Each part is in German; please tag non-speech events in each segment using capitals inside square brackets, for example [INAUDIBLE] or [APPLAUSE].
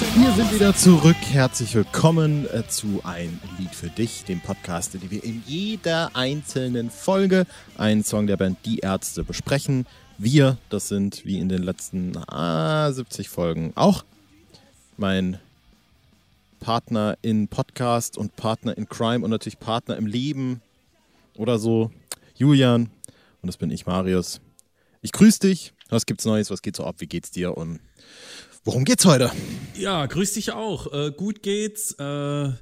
Wir sind wieder zurück. Herzlich willkommen äh, zu Ein Lied für dich, dem Podcast, in dem wir in jeder einzelnen Folge einen Song der Band Die Ärzte besprechen. Wir, das sind wie in den letzten ah, 70 Folgen auch mein Partner in Podcast und Partner in Crime und natürlich Partner im Leben oder so, Julian. Und das bin ich, Marius. Ich grüße dich. Was gibt's Neues? Was geht so ab? Wie geht's dir? Und worum geht's heute? Ja, grüß dich auch. Äh, gut geht's. Äh,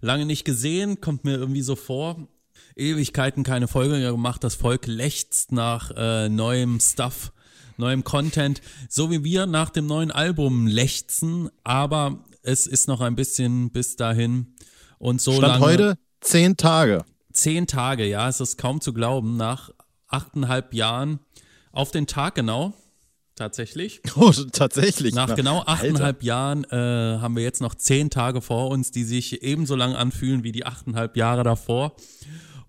lange nicht gesehen, kommt mir irgendwie so vor. Ewigkeiten keine Folge gemacht. Das Volk lechzt nach äh, neuem Stuff, neuem Content. So wie wir nach dem neuen Album lechzen. Aber es ist noch ein bisschen bis dahin. Und so Stand lange. heute zehn Tage. Zehn Tage, ja, es ist kaum zu glauben. Nach achteinhalb Jahren auf den Tag genau. Tatsächlich. [LAUGHS] Oh, tatsächlich. Nach Na, genau achteinhalb Jahren äh, haben wir jetzt noch zehn Tage vor uns, die sich ebenso lang anfühlen wie die achteinhalb Jahre davor.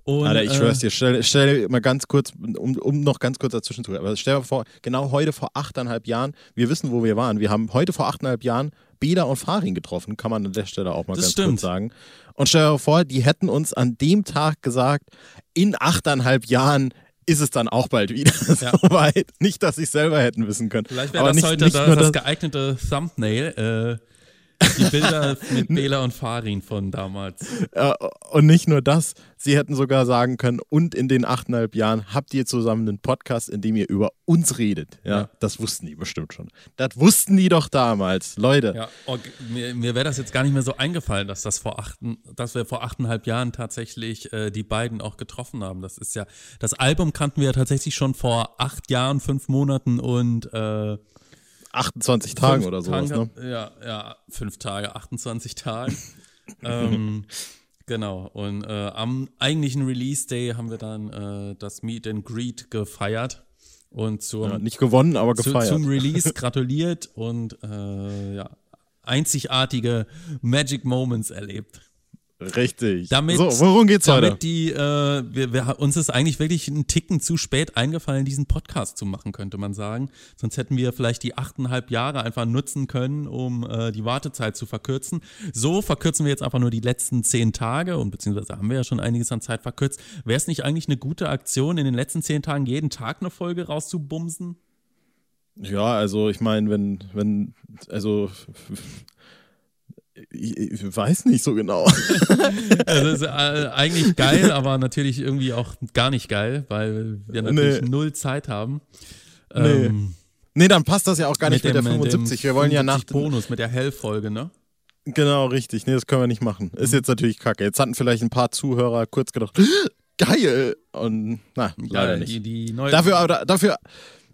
Und, Alter, ich äh, schwör's dir, stell, stell dir mal ganz kurz, um, um noch ganz kurz dazwischen zu aber stell dir vor, genau heute vor achteinhalb Jahren, wir wissen, wo wir waren. Wir haben heute vor achteinhalb Jahren Beda und Farin getroffen, kann man an der Stelle auch mal Das ganz stimmt. kurz sagen. Und stell dir vor, die hätten uns an dem Tag gesagt, in achteinhalb Jahren ist es dann auch bald wieder [LAUGHS] Ja. soweit. Nicht, dass es selber hätten wissen können. Vielleicht wäre das nicht, heute nicht das das, geeignete Thumbnail. Äh, die Bilder [LAUGHS] mit Bela und Farin von damals. Und nicht nur das, sie hätten sogar sagen können, und in den achteinhalb Jahren habt ihr zusammen einen Podcast, in dem ihr über uns redet. Ja, Ja. das wussten die bestimmt schon. Das wussten die doch damals, Leute. Ja, oh, mir, mir wäre das jetzt gar nicht mehr so eingefallen, dass das vor achten, dass wir vor achteinhalb Jahren tatsächlich äh, die beiden auch getroffen haben. Das ist ja, das Album kannten wir ja tatsächlich schon vor acht Jahren, fünf Monaten und äh, 28 Tagen oder sowas, Tage, ne? Ja, ja, fünf Tage, 28 Tagen. [LAUGHS] ähm, genau. Und äh, am eigentlichen Release Day haben wir dann äh, das Meet and Greet gefeiert und zum, Ja, nicht gewonnen, aber zu, gefeiert. zum Release [LAUGHS] gratuliert und äh, ja, einzigartige Magic Moments erlebt. Richtig. Damit, so, worum geht's damit heute? die, äh, wir, wir, uns ist eigentlich wirklich ein Ticken zu spät eingefallen, diesen Podcast zu machen, könnte man sagen. Sonst hätten wir vielleicht die achteinhalb Jahre einfach nutzen können, um äh, die Wartezeit zu verkürzen. So verkürzen wir jetzt einfach nur die letzten zehn Tage und beziehungsweise haben wir ja schon einiges an Zeit verkürzt. Wäre es nicht eigentlich eine gute Aktion, in den letzten zehn Tagen jeden Tag eine Folge rauszubumsen? Ja, also ich meine, wenn, wenn, also ich, ich weiß nicht so genau. [LAUGHS] Also ist äh, eigentlich geil, [LAUGHS] aber natürlich irgendwie auch gar nicht geil, weil wir natürlich Nee. null Zeit haben. Nee. Ähm, nee, dann passt das ja auch gar nicht mit, dem- der 75. Wir wollen ja nach 75 Bonus mit der Hell-Folge, ne? Genau, richtig. Nee, das können wir nicht machen. Mhm. Ist jetzt natürlich kacke. Jetzt hatten vielleicht ein paar Zuhörer kurz gedacht, [GASPS] geil! Und na, leider Geil, nicht. Die, die Dafür aber, dafür,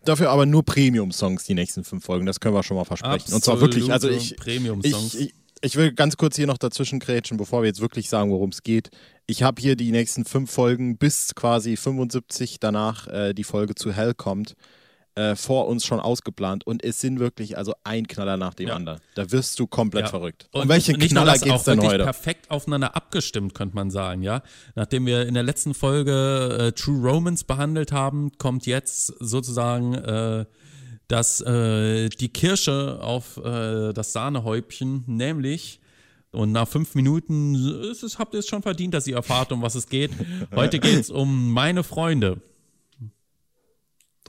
dafür aber nur Premium-Songs die nächsten fünf Folgen. Das können wir schon mal versprechen. Und zwar wirklich, also ich, Premium-Songs. ich, ich will ganz kurz hier noch dazwischen krätschen, bevor wir jetzt wirklich sagen, worum es geht. Ich habe hier die nächsten fünf Folgen bis quasi 75 danach äh, die Folge zu Hell kommt, äh, vor uns schon ausgeplant. Und es sind wirklich also ein Knaller nach dem Ja. anderen. Da wirst du komplett Ja. verrückt. Und um welche nicht Knaller geht's auch denn heute? perfekt aufeinander abgestimmt, könnte man sagen, ja. Nachdem wir in der letzten Folge äh, True Romance behandelt haben, kommt jetzt sozusagen äh, das, äh, die Kirsche auf äh, das Sahnehäubchen, nämlich und nach fünf Minuten ist es, habt ihr es schon verdient, dass ihr erfahrt, um was es geht. [LAUGHS] Heute geht es um meine Freunde.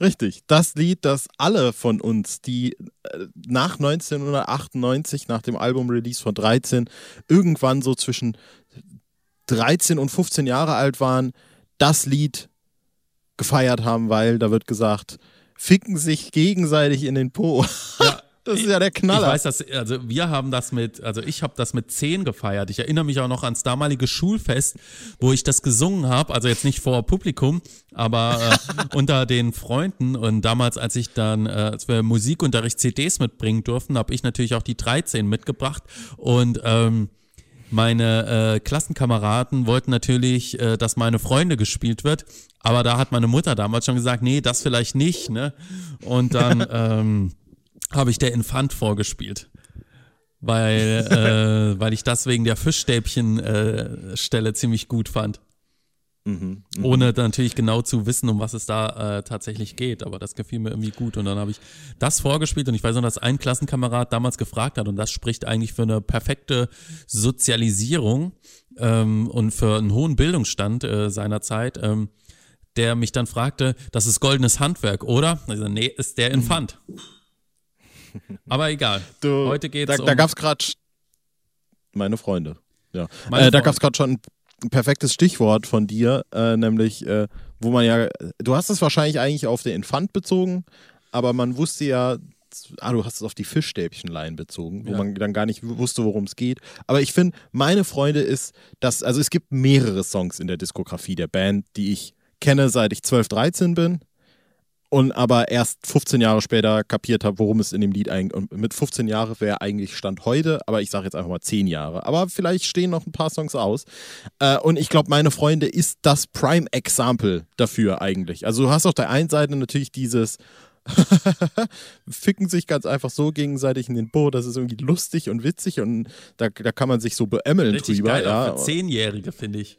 Richtig. Das Lied, das alle von uns, die äh, nach 1998, nach dem Album-Release von 13, irgendwann so zwischen 13 und 15 Jahre alt waren, das Lied gefeiert haben, weil da wird gesagt, ficken sich gegenseitig in den Po. [LAUGHS] Ja, Das ist ja der Ich Knaller. weiß, dass, also wir haben das mit, also ich habe das mit zehn gefeiert. Ich erinnere mich auch noch ans damalige Schulfest, wo ich das gesungen habe, also jetzt nicht vor Publikum, aber äh, [LAUGHS] unter den Freunden. Und damals, als ich dann, äh, als wir Musikunterricht CDs mitbringen durften, habe ich natürlich auch die 13 mitgebracht und ähm, meine äh, Klassenkameraden wollten natürlich, äh, dass meine Freunde gespielt wird, aber da hat meine Mutter damals schon gesagt, nee, das vielleicht nicht, ne? Und dann [LAUGHS] ähm, habe ich der Infant vorgespielt. Weil, äh, weil ich das wegen der Fischstäbchen-Stelle ziemlich gut fand. Mhm, mh. Ohne natürlich genau zu wissen, um was es da äh, tatsächlich geht. Aber das gefiel mir irgendwie gut. Und dann habe ich das vorgespielt und ich weiß noch, dass ein Klassenkamerad damals gefragt hat und das spricht eigentlich für eine perfekte Sozialisierung ähm, und für einen hohen Bildungsstand äh, seiner Zeit. Ähm, der mich dann fragte, das ist goldenes Handwerk, oder? Also, nee, ist der Infant. [LAUGHS] Aber egal. Du, Heute geht's da, um. Da gab es gerade meine Freunde. Ja. Meine äh, da gab es gerade schon ein perfektes Stichwort von dir, äh, nämlich, äh, wo man ja, du hast es wahrscheinlich eigentlich auf den Infant bezogen, aber man wusste ja, ah, du hast es auf die Fischstäbchenlein bezogen, wo ja. man dann gar nicht wusste, worum es geht. Aber ich finde, meine Freunde ist, dass, also es gibt mehrere Songs in der Diskografie der Band, die ich kenne, seit ich 12, 13 bin und aber erst 15 Jahre später kapiert habe, worum es in dem Lied eigentlich und mit 15 Jahren wäre eigentlich Stand heute, aber ich sage jetzt einfach mal 10 Jahre. Aber vielleicht stehen noch ein paar Songs aus. Äh, und ich glaube, meine Freunde ist das Prime Example dafür eigentlich. Also du hast auf der einen Seite natürlich dieses [LAUGHS] ficken sich ganz einfach so gegenseitig in den Po, das ist irgendwie lustig und witzig und da, da kann man sich so beämmeln Richtig drüber. Geil, ja. für Zehnjährige, finde ich.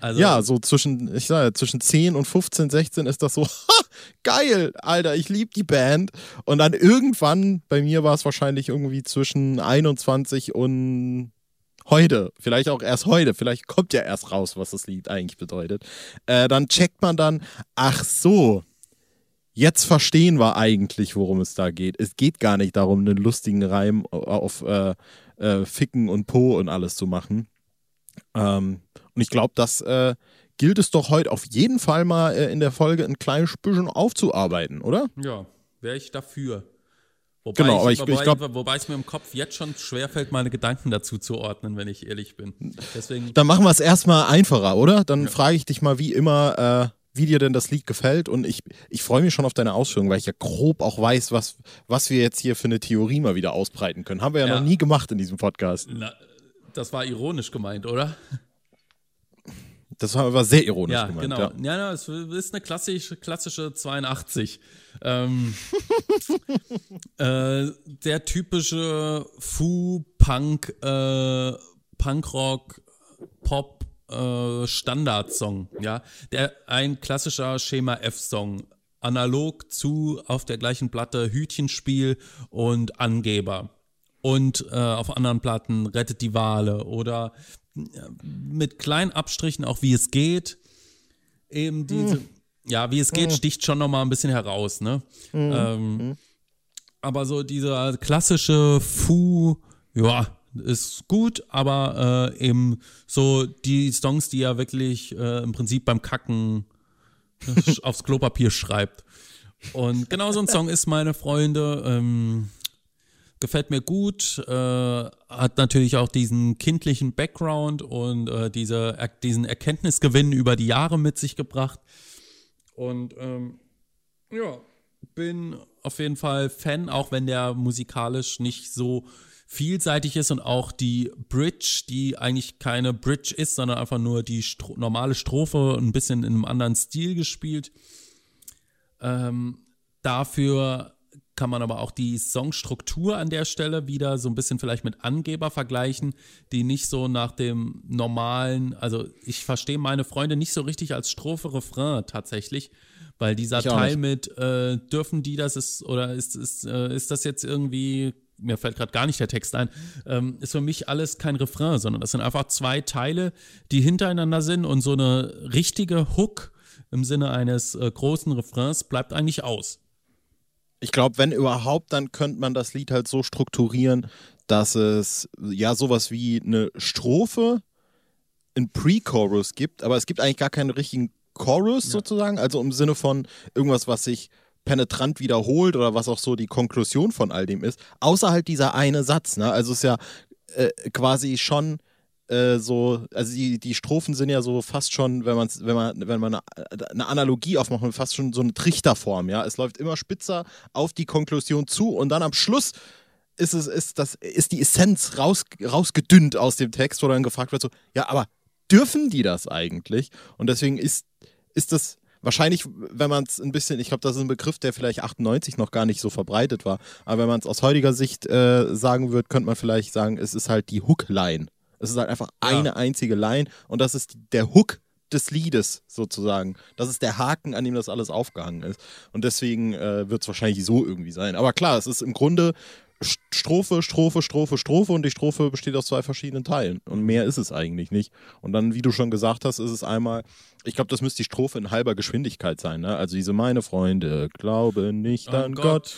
Also ja, so zwischen, ich sage, zwischen 10 und 15, 16 ist das so, [LAUGHS] ha, geil, Alter, ich liebe die Band. Und dann irgendwann, bei mir war es wahrscheinlich irgendwie zwischen 21 und heute, vielleicht auch erst heute, vielleicht kommt ja erst raus, was das Lied eigentlich bedeutet. Äh, dann checkt man dann, ach so, jetzt verstehen wir eigentlich, worum es da geht. Es geht gar nicht darum, einen lustigen Reim auf äh, äh, Ficken und Po und alles zu machen. Ähm, und ich glaube, das äh, gilt es doch heute auf jeden Fall mal äh, in der Folge ein kleines bisschen aufzuarbeiten, oder? Ja, wäre ich dafür. Wobei genau, aber ich, wobei, ich glaub, wobei es mir im Kopf jetzt schon schwerfällt, meine Gedanken dazu zu ordnen, wenn ich ehrlich bin. Deswegen Dann machen wir es erstmal einfacher, oder? Dann ja. frage ich dich mal wie immer, äh, wie dir denn das Lied gefällt. Und ich, ich freue mich schon auf deine Ausführungen, weil ich ja grob auch weiß, was, was wir jetzt hier für eine Theorie mal wieder ausbreiten können. Haben wir ja, ja. noch nie gemacht in diesem Podcast. Na, das war ironisch gemeint, oder? Das war aber sehr ironisch ja, gemeint. Genau. Ja, genau. Ja, es ist eine klassische, klassische 82. Ähm, [LAUGHS] äh, der typische Fu-Punk, äh, Punkrock, Pop, äh, Standardsong, ja. Der, ein klassischer Schema F-Song. Analog zu auf der gleichen Platte Hütchenspiel und Angeber. Und äh, auf anderen Platten Rettet die Wale oder mit kleinen Abstrichen auch wie es geht. Eben diese, mm. ja, wie es geht, mm. sticht schon nochmal ein bisschen heraus, ne? Mm. Ähm, aber so dieser klassische Fu, ja, ist gut, aber äh, eben so die Songs, die er wirklich äh, im Prinzip beim Kacken [LAUGHS] aufs Klopapier schreibt. Und genau so ein Song ist meine Freunde. Ähm, gefällt mir gut, äh, hat natürlich auch diesen kindlichen Background und äh, diese, diesen Erkenntnisgewinn über die Jahre mit sich gebracht. Und ähm, ja, bin auf jeden Fall Fan, auch wenn der musikalisch nicht so vielseitig ist und auch die Bridge, die eigentlich keine Bridge ist, sondern einfach nur die Stro normale Strophe ein bisschen in einem anderen Stil gespielt. Ähm, dafür kann man aber auch die Songstruktur an der Stelle wieder so ein bisschen vielleicht mit Angeber vergleichen, die nicht so nach dem normalen, also ich verstehe meine Freunde nicht so richtig als Strophe Refrain tatsächlich, weil dieser Teil mit äh, dürfen die das ist oder ist ist äh, ist das jetzt irgendwie mir fällt gerade gar nicht der Text ein, ähm, ist für mich alles kein Refrain, sondern das sind einfach zwei Teile, die hintereinander sind und so eine richtige Hook im Sinne eines äh, großen Refrains bleibt eigentlich aus ich glaube, wenn überhaupt, dann könnte man das Lied halt so strukturieren, dass es ja sowas wie eine Strophe, ein Pre-Chorus gibt, aber es gibt eigentlich gar keinen richtigen Chorus ja. sozusagen, also im Sinne von irgendwas, was sich penetrant wiederholt oder was auch so die Konklusion von all dem ist, außer halt dieser eine Satz. Ne? Also es ist ja äh, quasi schon äh, so, also die, die Strophen sind ja so fast schon, wenn man wenn man, wenn man eine, Analogie aufmacht, fast schon so eine Trichterform, ja. Es läuft immer spitzer auf die Konklusion zu und dann am Schluss ist es, ist das, ist die Essenz raus, rausgedünnt aus dem Text, wo dann gefragt wird, so, ja, aber dürfen die das eigentlich? Und deswegen ist, ist das wahrscheinlich, wenn man es ein bisschen, ich glaube, das ist ein Begriff, der vielleicht 98 noch gar nicht so verbreitet war, aber wenn man es aus heutiger Sicht äh, sagen würde, könnte man vielleicht sagen, es ist halt die Hookline. Es ist halt einfach ja. eine einzige Line und das ist der Hook des Liedes sozusagen. Das ist der Haken, an dem das alles aufgehangen ist. Und deswegen äh, wird es wahrscheinlich so irgendwie sein. Aber klar, es ist im Grunde Strophe, Strophe, Strophe, Strophe und die Strophe besteht aus zwei verschiedenen Teilen. Und mehr ist es eigentlich nicht. Und dann, wie du schon gesagt hast, ist es einmal, ich glaube, das müsste die Strophe in halber Geschwindigkeit sein. Ne? Also diese meine Freunde, glaube nicht an, an Gott. Gott.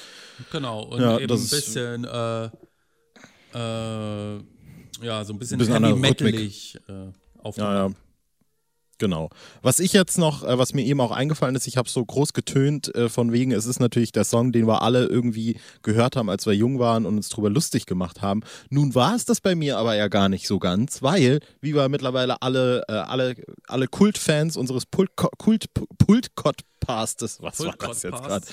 Genau, und ja, eben ein bisschen, äh, äh, ja, so ein bisschen, bisschen heavy metalig äh, aufgenommen. Ja, ja. Genau. Was ich jetzt noch, äh, was mir eben auch eingefallen ist, ich habe so groß getönt äh, von wegen, es ist natürlich der Song, den wir alle irgendwie gehört haben, als wir jung waren und uns drüber lustig gemacht haben. Nun war es das bei mir aber ja gar nicht so ganz, weil, wie wir mittlerweile alle, äh, alle, alle Kultfans unseres Pult, Kult, Pultcodpastes, was Pult war das jetzt gerade?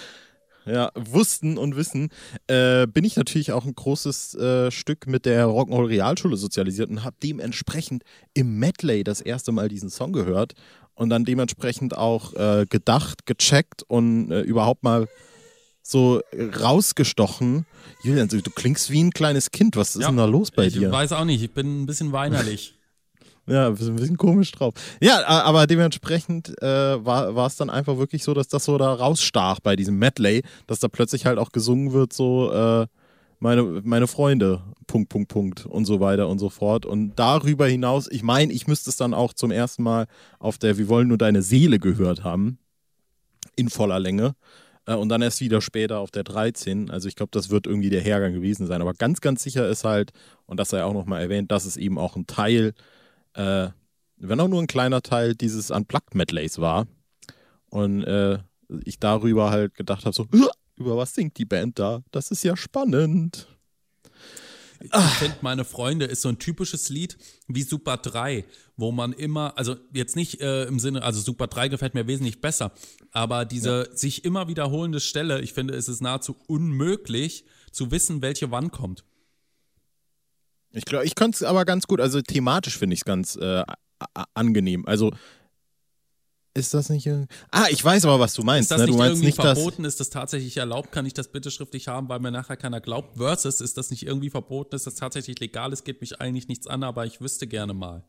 Ja, wussten und wissen, äh, bin ich natürlich auch ein großes äh, Stück mit der Rock'n'Roll Realschule sozialisiert und habe dementsprechend im Medley das erste Mal diesen Song gehört und dann dementsprechend auch äh, gedacht, gecheckt und äh, überhaupt mal so rausgestochen. Julian, du klingst wie ein kleines Kind. Was ist ja, denn da los bei ich dir? Ich weiß auch nicht. Ich bin ein bisschen weinerlich. Ja, ein bisschen komisch drauf. Ja, aber dementsprechend äh, war es dann einfach wirklich so, dass das so da rausstach bei diesem Medley, dass da plötzlich halt auch gesungen wird, so äh, meine, meine Freunde, Punkt, Punkt, Punkt und so weiter und so fort. Und darüber hinaus, ich meine, ich müsste es dann auch zum ersten Mal auf der Wir wollen nur deine Seele gehört haben, in voller Länge. Äh, und dann erst wieder später auf der 13. Also ich glaube, das wird irgendwie der Hergang gewesen sein. Aber ganz, ganz sicher ist halt, und das sei auch nochmal erwähnt, dass es eben auch ein Teil äh, wenn auch nur ein kleiner Teil dieses Unplugged-Medleys war. Und äh, ich darüber halt gedacht habe, so, über was singt die Band da? Das ist ja spannend. Ich finde, meine Freunde ist so ein typisches Lied wie Super 3, wo man immer, also jetzt nicht äh, im Sinne, also Super 3 gefällt mir wesentlich besser, aber diese ja. sich immer wiederholende Stelle, ich finde, es ist nahezu unmöglich zu wissen, welche wann kommt. Ich glaube, ich könnte es aber ganz gut, also thematisch finde ich es ganz äh, angenehm. Also ist das nicht irgendwie. Ah, ich weiß aber, was du meinst. Ist das ne? nicht du meinst irgendwie nicht, verboten? Ist das tatsächlich erlaubt? Kann ich das bitte schriftlich haben, weil mir nachher keiner glaubt? Versus, ist das nicht irgendwie verboten? Ist das tatsächlich legal? Es geht mich eigentlich nichts an, aber ich wüsste gerne mal.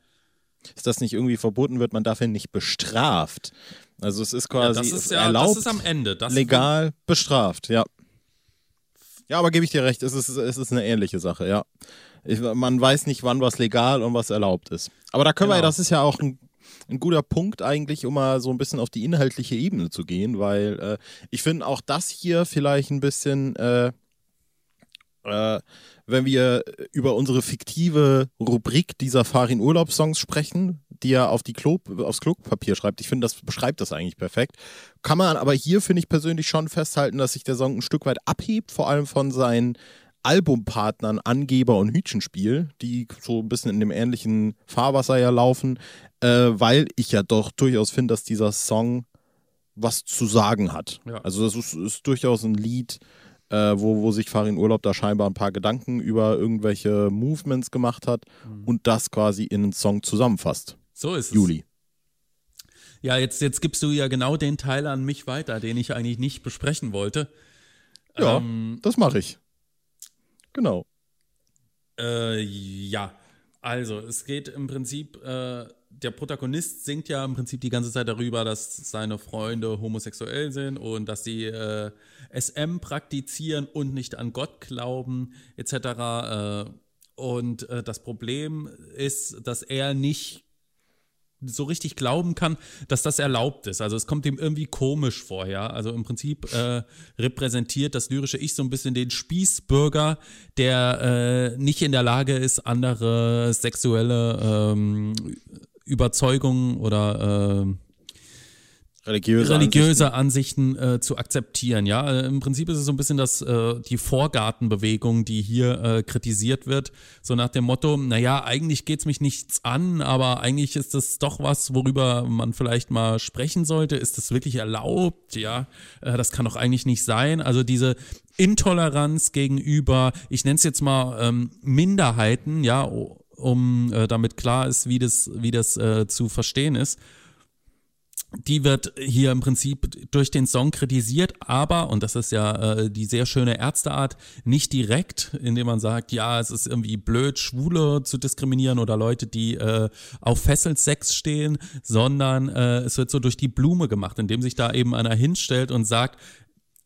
Ist das nicht irgendwie verboten, wird man dafür nicht bestraft? Also es ist quasi ja, das ist ja, erlaubt, das ist am Ende. Das legal bestraft, ja. Ja, aber gebe ich dir recht, es ist, es ist eine ähnliche Sache, ja. Ich, man weiß nicht, wann was legal und was erlaubt ist. Aber da können genau. wir, das ist ja auch ein, ein, guter Punkt eigentlich, um mal so ein bisschen auf die inhaltliche Ebene zu gehen, weil äh, ich finde auch das hier vielleicht ein bisschen, äh, äh, wenn wir über unsere fiktive Rubrik dieser Farin Urlaubssongs sprechen, die er auf die Klo, aufs Klopapier schreibt. Ich finde, das beschreibt das eigentlich perfekt. Kann man aber hier, finde ich persönlich, schon festhalten, dass sich der Song ein Stück weit abhebt, vor allem von seinen Albumpartnern Angeber und Hütchenspiel, die so ein bisschen in dem ähnlichen Fahrwasser ja laufen, äh, weil ich ja doch durchaus finde, dass dieser Song was zu sagen hat. Ja. Also das ist, ist, durchaus ein Lied, äh, wo, wo sich Farin Urlaub da scheinbar ein paar Gedanken über irgendwelche Movements gemacht hat mhm. und das quasi in einen Song zusammenfasst. So ist es. Juli. Ja, jetzt, jetzt gibst du ja genau den Teil an mich weiter, den ich eigentlich nicht besprechen wollte. Ja, ähm, das mache ich. Genau. Äh, ja, also es geht im Prinzip, äh, der Protagonist singt ja im Prinzip die ganze Zeit darüber, dass seine Freunde homosexuell sind und dass sie äh, SM praktizieren und nicht an Gott glauben, etc. Äh, und äh, das Problem ist, dass er nicht so richtig glauben kann, dass das erlaubt ist. Also es kommt ihm irgendwie komisch vor, ja. Also im Prinzip äh, repräsentiert das lyrische Ich so ein bisschen den Spießbürger, der äh, nicht in der Lage ist, andere sexuelle ähm, Überzeugungen oder äh, religiöse, religiöse Ansichten, Ansichten äh, zu akzeptieren. Ja, äh, im Prinzip ist es so ein bisschen das äh, die Vorgartenbewegung, die hier äh, kritisiert wird, so nach dem Motto: Naja, eigentlich geht's mich nichts an, aber eigentlich ist das doch was, worüber man vielleicht mal sprechen sollte. Ist das wirklich erlaubt? Ja, äh, das kann doch eigentlich nicht sein. Also diese Intoleranz gegenüber, ich nenne es jetzt mal ähm, Minderheiten, ja, um äh, damit klar ist, wie das wie das äh, zu verstehen ist. Die wird hier im Prinzip durch den Song kritisiert, aber, und das ist ja äh, die sehr schöne Ärzteart, nicht direkt, indem man sagt, ja, es ist irgendwie blöd, Schwule zu diskriminieren oder Leute, die äh, auf Fesselsex stehen, sondern äh, es wird so durch die Blume gemacht, indem sich da eben einer hinstellt und sagt,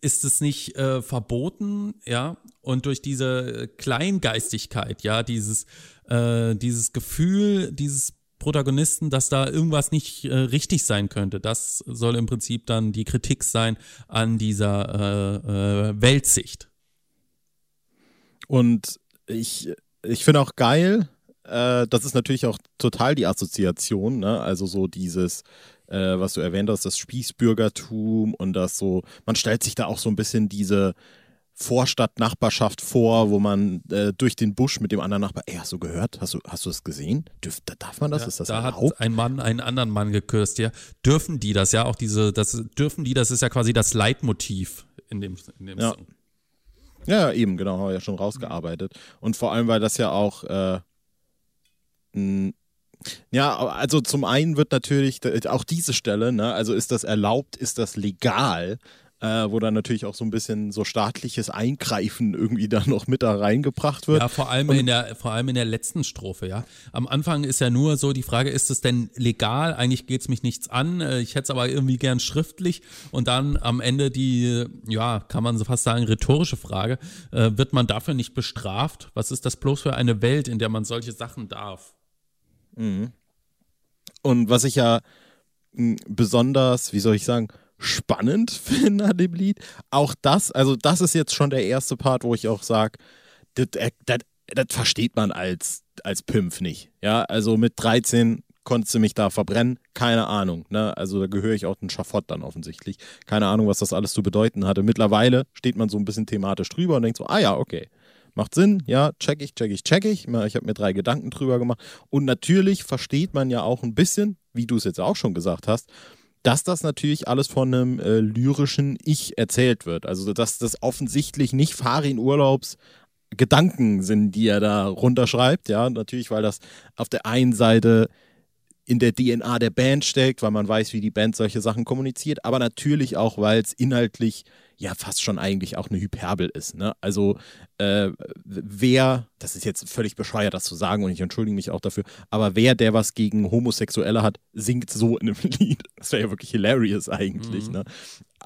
ist es nicht äh, verboten, ja, und durch diese Kleingeistigkeit, ja, dieses, äh, dieses Gefühl, dieses Protagonisten, dass da irgendwas nicht äh, richtig sein könnte. Das soll im Prinzip dann die Kritik sein an dieser äh, äh, Weltsicht. Und ich, ich finde auch geil, äh, das ist natürlich auch total die Assoziation, ne? also so dieses, äh, was du erwähnt hast, das Spießbürgertum und das so, man stellt sich da auch so ein bisschen diese, Vorstadt-Nachbarschaft vor, wo man äh, durch den Busch mit dem anderen Nachbar, ey, hast du gehört? Hast du, hast du das gesehen? Dürf, darf man das? Ja, ist das da erlaubt? hat ein Mann einen anderen Mann geküsst, ja. Dürfen die das, ja? Auch diese, das dürfen die, das ist ja quasi das Leitmotiv in dem, in dem ja. Song. Ja, eben, genau, haben wir ja schon rausgearbeitet. Und vor allem, weil das ja auch äh, ja, also zum einen wird natürlich auch diese Stelle, ne, also ist das erlaubt, ist das legal, äh, wo dann natürlich auch so ein bisschen so staatliches Eingreifen irgendwie [LAUGHS] da noch mit da reingebracht wird. Ja, vor allem in der, vor allem in der letzten Strophe, ja. Am Anfang ist ja nur so die Frage, ist es denn legal? Eigentlich geht es mich nichts an. Äh, ich hätte es aber irgendwie gern schriftlich. Und dann am Ende die, ja, kann man so fast sagen, rhetorische Frage, äh, wird man dafür nicht bestraft? Was ist das bloß für eine Welt, in der man solche Sachen darf? Mhm. Und was ich ja hm, besonders, wie soll ich sagen, spannend [LAUGHS] finde an dem Lied. Auch das, also das ist jetzt schon der erste Part, wo ich auch sage, das, das versteht man als, als Pimpf nicht. Ja, also mit 13 konntest du mich da verbrennen, keine Ahnung. Ne? Also da gehöre ich auch den Schafott dann offensichtlich. Keine Ahnung, was das alles zu bedeuten hatte. Mittlerweile steht man so ein bisschen thematisch drüber und denkt so, ah ja, okay. Macht Sinn, ja, check ich, check ich, check ich. Ich habe mir drei Gedanken drüber gemacht. Und natürlich versteht man ja auch ein bisschen, wie du es jetzt auch schon gesagt hast, dass das natürlich alles von einem äh, lyrischen Ich erzählt wird. Also, dass das offensichtlich nicht Farin Urlaubs Gedanken sind, die er da runterschreibt. Ja, natürlich, weil das auf der einen Seite in der DNA der Band steckt, weil man weiß, wie die Band solche Sachen kommuniziert, aber natürlich auch, weil es inhaltlich ja fast schon eigentlich auch eine Hyperbel ist. Ne? Also äh, wer, das ist jetzt völlig bescheuert, das zu sagen und ich entschuldige mich auch dafür, aber wer, der was gegen Homosexuelle hat, singt so in einem [LAUGHS] Lied. Das wäre ja wirklich hilarious eigentlich. Mhm. Ne?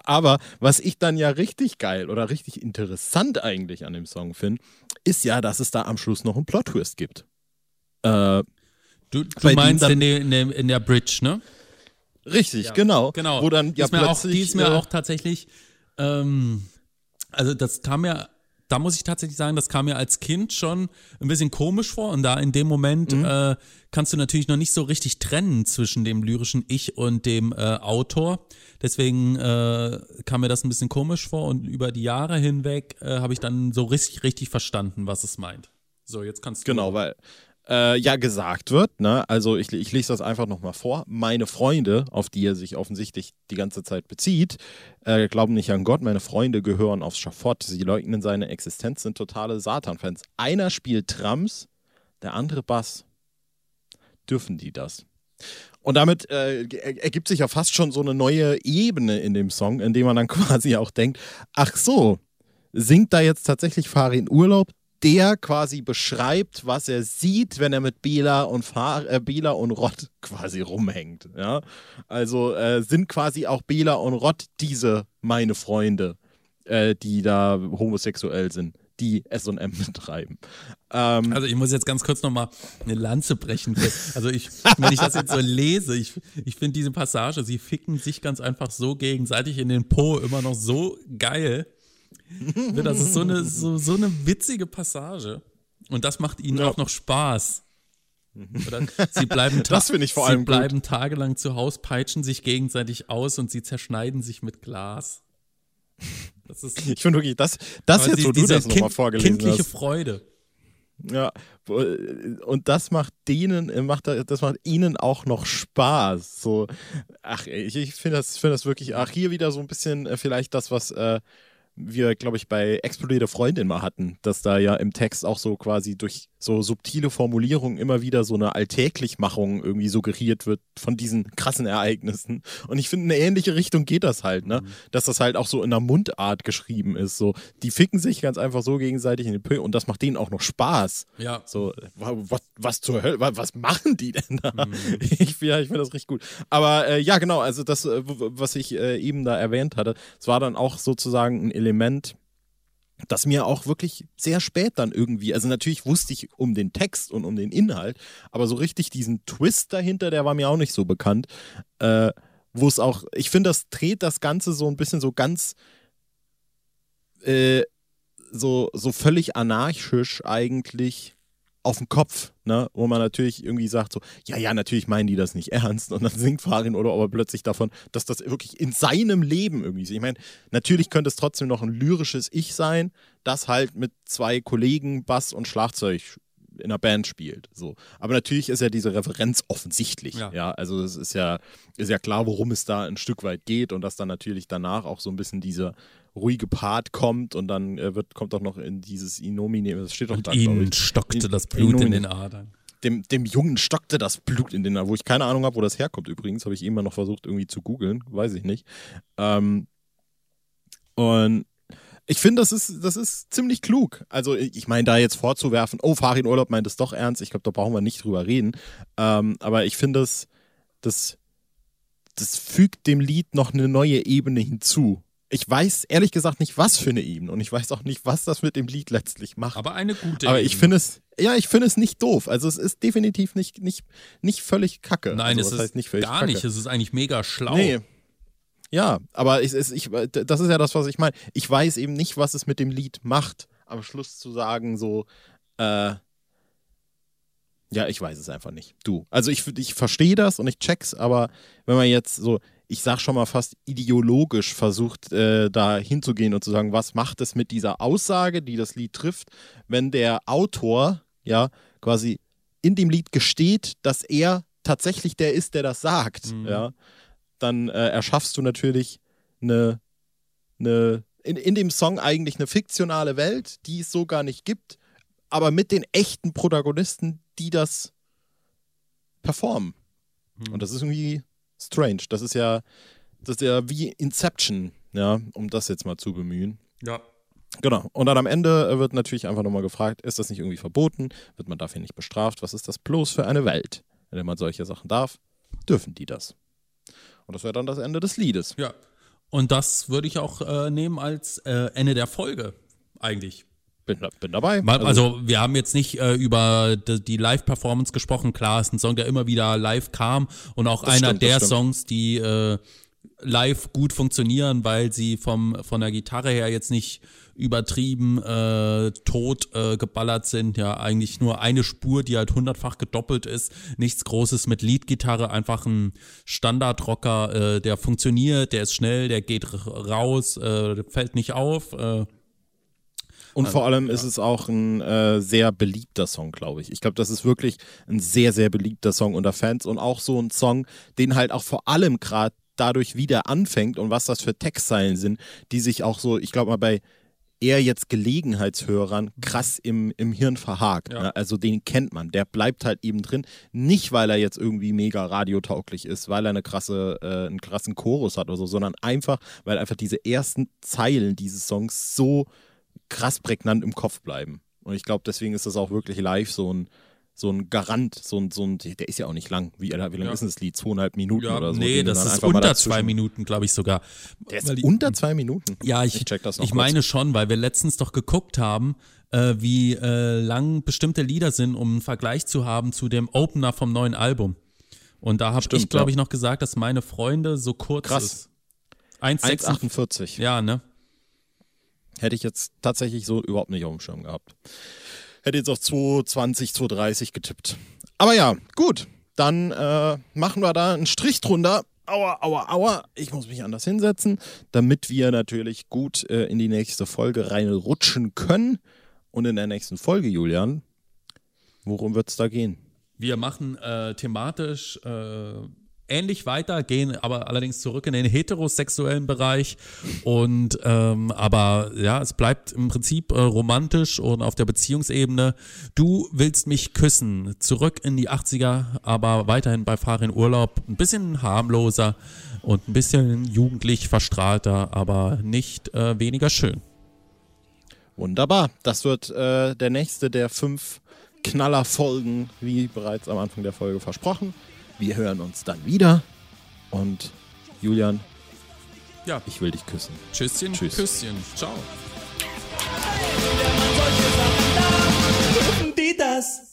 Aber was ich dann ja richtig geil oder richtig interessant eigentlich an dem Song finde, ist ja, dass es da am Schluss noch einen Plot-Twist gibt. Äh, du, du meinst in der, in, der, in der Bridge, ne? Richtig, ja. genau. Genau. Wo dann ja plötzlich, auch, die ist mir äh, auch tatsächlich ähm, also das kam mir, da muss ich tatsächlich sagen, das kam mir als Kind schon ein bisschen komisch vor und da in dem Moment mhm. äh, kannst du natürlich noch nicht so richtig trennen zwischen dem lyrischen Ich und dem äh, Autor. Deswegen äh, kam mir das ein bisschen komisch vor und über die Jahre hinweg äh, habe ich dann so richtig, richtig verstanden, was es meint. So, jetzt kannst du. Genau, weil äh, ja gesagt wird. Ne? Also ich, ich lese das einfach nochmal vor. Meine Freunde, auf die er sich offensichtlich die ganze Zeit bezieht, äh, glauben nicht an Gott. Meine Freunde gehören aufs Schafott. Sie leugnen seine Existenz, sind totale Satan-Fans. Einer spielt Trams, der andere Bass. Dürfen die das? Und damit äh, ergibt sich ja fast schon so eine neue Ebene in dem Song, in dem man dann [LAUGHS] quasi auch denkt, ach so, singt da jetzt tatsächlich Farin Urlaub? Der quasi beschreibt, was er sieht, wenn er mit Bela und, Fahr äh, Bela und Rott [LAUGHS] quasi rumhängt. Ja? Also äh, sind quasi auch Bela und Rott diese meine Freunde, äh, die da homosexuell sind, die S&M betreiben. Ähm, also ich muss jetzt ganz kurz nochmal eine Lanze brechen. Also ich, wenn ich das jetzt so lese, ich, ich finde diese Passage, sie ficken sich ganz einfach so gegenseitig in den Po immer noch so geil. [LAUGHS] Das ist so eine, so, so eine witzige Passage. Und das macht ihnen ja. auch noch Spaß. [LAUGHS] Oder sie bleiben, das ich vor allem sie bleiben tagelang zu Hause, peitschen sich gegenseitig aus und sie zerschneiden sich mit Glas. Das ist, [LAUGHS] ich finde wirklich, das, das jetzt, wo du das nochmal vorgelesen kindliche hast. Freude. Ja, und das macht denen, macht, das macht ihnen auch noch Spaß. So, ach, ich, ich finde das, find das wirklich, ach, hier wieder so ein bisschen äh, vielleicht das, was äh, wir, glaube ich, bei Explodierte Freundin mal hatten, dass da ja im Text auch so quasi durch so subtile Formulierungen immer wieder so eine Alltäglichmachung irgendwie suggeriert wird von diesen krassen Ereignissen. Und ich finde, in eine ähnliche Richtung geht das halt, ne? Mhm. Dass das halt auch so in der Mundart geschrieben ist. So, die ficken sich ganz einfach so gegenseitig in den Pö und das macht denen auch noch Spaß. Ja. So, was, was zur Hölle, was machen die denn da? Mhm. [LAUGHS] Ich, ja, ich finde das richtig gut. Aber äh, ja, genau, also das, äh, was ich äh, eben da erwähnt hatte, es war dann auch sozusagen ein Element, das mir auch wirklich sehr spät dann irgendwie, also natürlich wusste ich um den Text und um den Inhalt, aber so richtig diesen Twist dahinter, der war mir auch nicht so bekannt. Äh, wo es auch, ich finde, das dreht das Ganze so ein bisschen so ganz äh, so, so völlig anarchisch eigentlich auf den Kopf, ne? wo man natürlich irgendwie sagt so, ja, ja, natürlich meinen die das nicht ernst und dann singt Farin oder aber plötzlich davon, dass das wirklich in seinem Leben irgendwie ist. Ich meine, natürlich könnte es trotzdem noch ein lyrisches Ich sein, das halt mit zwei Kollegen Bass und Schlagzeug in einer Band spielt. So. Aber natürlich ist ja diese Referenz offensichtlich. Ja. ja. also es ist ja, ist ja klar, worum es da ein Stück weit geht und dass dann natürlich danach auch so ein bisschen dieser ruhige Part kommt und dann äh, wird, kommt auch noch in dieses Inomine, das steht doch und da. Ihnen stockte das Blut Inomine. in den Adern. Dem, dem Jungen stockte das Blut in den Adern, wo ich keine Ahnung habe, wo das herkommt übrigens, habe ich immer noch versucht irgendwie zu googeln, weiß ich nicht. Ähm, und ich finde, das ist, das ist ziemlich klug. Also, ich meine, da jetzt vorzuwerfen, oh, Farin Urlaub meint es doch ernst, ich glaube, da brauchen wir nicht drüber reden. Ähm, aber ich finde, das, das, das fügt dem Lied noch eine neue Ebene hinzu ich weiß ehrlich gesagt nicht, was für eine Ebene und ich weiß auch nicht, was das mit dem Lied letztlich macht. Aber eine gute Aber ich finde es, ja, ich finde es nicht doof. Also es ist definitiv nicht, nicht, nicht völlig kacke. Nein, also, es ist nicht gar kacke. nicht. Es ist eigentlich mega schlau. Nee. Ja, aber es, ich, das ist ja das, was ich meine. Ich weiß eben nicht, was es mit dem Lied macht. Am Schluss zu sagen, so, äh, ja, ich weiß es einfach nicht. Du. Also ich, ich verstehe das und ich check's, aber wenn man jetzt so, ich sag schon mal fast ideologisch versucht, äh, da hinzugehen und zu sagen, was macht es mit dieser Aussage, die das Lied trifft, wenn der Autor ja quasi in dem Lied gesteht, dass er tatsächlich der ist, der das sagt, mhm. ja, dann äh, erschaffst du natürlich eine, eine in, in dem Song eigentlich eine fiktionale Welt, die es so gar nicht gibt, aber mit den echten Protagonisten, die das performen. Mhm. Und das ist irgendwie strange. Das ist ja, das ist ja wie Inception, ja, um das jetzt mal zu bemühen. Ja. Genau. Und dann am Ende wird natürlich einfach nochmal gefragt, ist das nicht irgendwie verboten? Wird man dafür nicht bestraft? Was ist das bloß für eine Welt? Wenn man solche Sachen darf, dürfen die das. Und das wäre dann das Ende des Liedes. Ja. Und das würde ich auch äh, nehmen als äh, Ende der Folge, eigentlich. Bin, bin dabei. Also, also, wir haben jetzt nicht äh, über die, Live-Performance gesprochen. Klar, ist ein Song, der immer wieder live kam und auch einer stimmt, der Songs, die äh, live gut funktionieren, weil sie vom von der Gitarre her jetzt nicht übertrieben äh, tot äh, geballert sind. Ja, eigentlich nur eine Spur, die halt hundertfach gedoppelt ist. Nichts Großes mit Leadgitarre, einfach ein Standardrocker, äh, der funktioniert, der ist schnell, der geht raus, äh, fällt nicht auf. Äh, und vor allem ist es auch ein äh, sehr beliebter Song, glaube ich. Ich glaube, das ist wirklich ein sehr, sehr beliebter Song unter Fans und auch so ein Song, den halt auch vor allem gerade dadurch wieder anfängt und was das für Textzeilen sind, die sich auch so, ich glaube mal bei eher jetzt Gelegenheitshörern krass im, im Hirn verhakt. Ja. Ne? Also den kennt man, der bleibt halt eben drin. Nicht, weil er jetzt irgendwie mega radiotauglich ist, weil er eine krasse, äh, einen krassen Chorus hat oder so, sondern einfach, weil einfach diese ersten Zeilen dieses Songs so krass prägnant im Kopf bleiben. Und ich glaube, deswegen ist das auch wirklich live so ein, so ein Garant, so ein, so ein, der ist ja auch nicht lang. Wie, wie lang ja. ist das Lied? Zweieinhalb Minuten ja, oder so? Nee, das ist unter zwei Minuten, glaube ich sogar. Der ist die, unter zwei Minuten? Ja, ich, ich, check das noch ich meine schon, weil wir letztens doch geguckt haben, äh, wie äh, lang bestimmte Lieder sind, um einen Vergleich zu haben zu dem Opener vom neuen Album. Und da habe ich, glaube ich, noch gesagt, dass meine Freunde so kurz Krass. ist. 1,48. Ja, ne? Hätte ich jetzt tatsächlich so überhaupt nicht auf dem Schirm gehabt. Hätte jetzt auf 220, 230 getippt. Aber ja, gut. Dann äh, machen wir da einen Strich drunter. Aua, aua, aua. Ich muss mich anders hinsetzen, damit wir natürlich gut äh, in die nächste Folge reinrutschen können. Und in der nächsten Folge, Julian, worum wird es da gehen? Wir machen äh, thematisch äh, ähnlich weiter, gehen aber allerdings zurück in den heterosexuellen Bereich. Und ähm, aber ja, es bleibt im Prinzip äh, romantisch und auf der Beziehungsebene. Du willst mich küssen. Zurück in die 80er, aber weiterhin bei Farin Urlaub. Ein bisschen harmloser und ein bisschen jugendlich verstrahlter, aber nicht äh, weniger schön. Wunderbar. Das wird äh, der nächste der fünf Knallerfolgen, wie bereits am Anfang der Folge versprochen. Wir hören uns dann wieder. Und Julian, ja. ich will dich küssen. Tschüsschen, Tschüss. Küsschen. Ciao. Die das?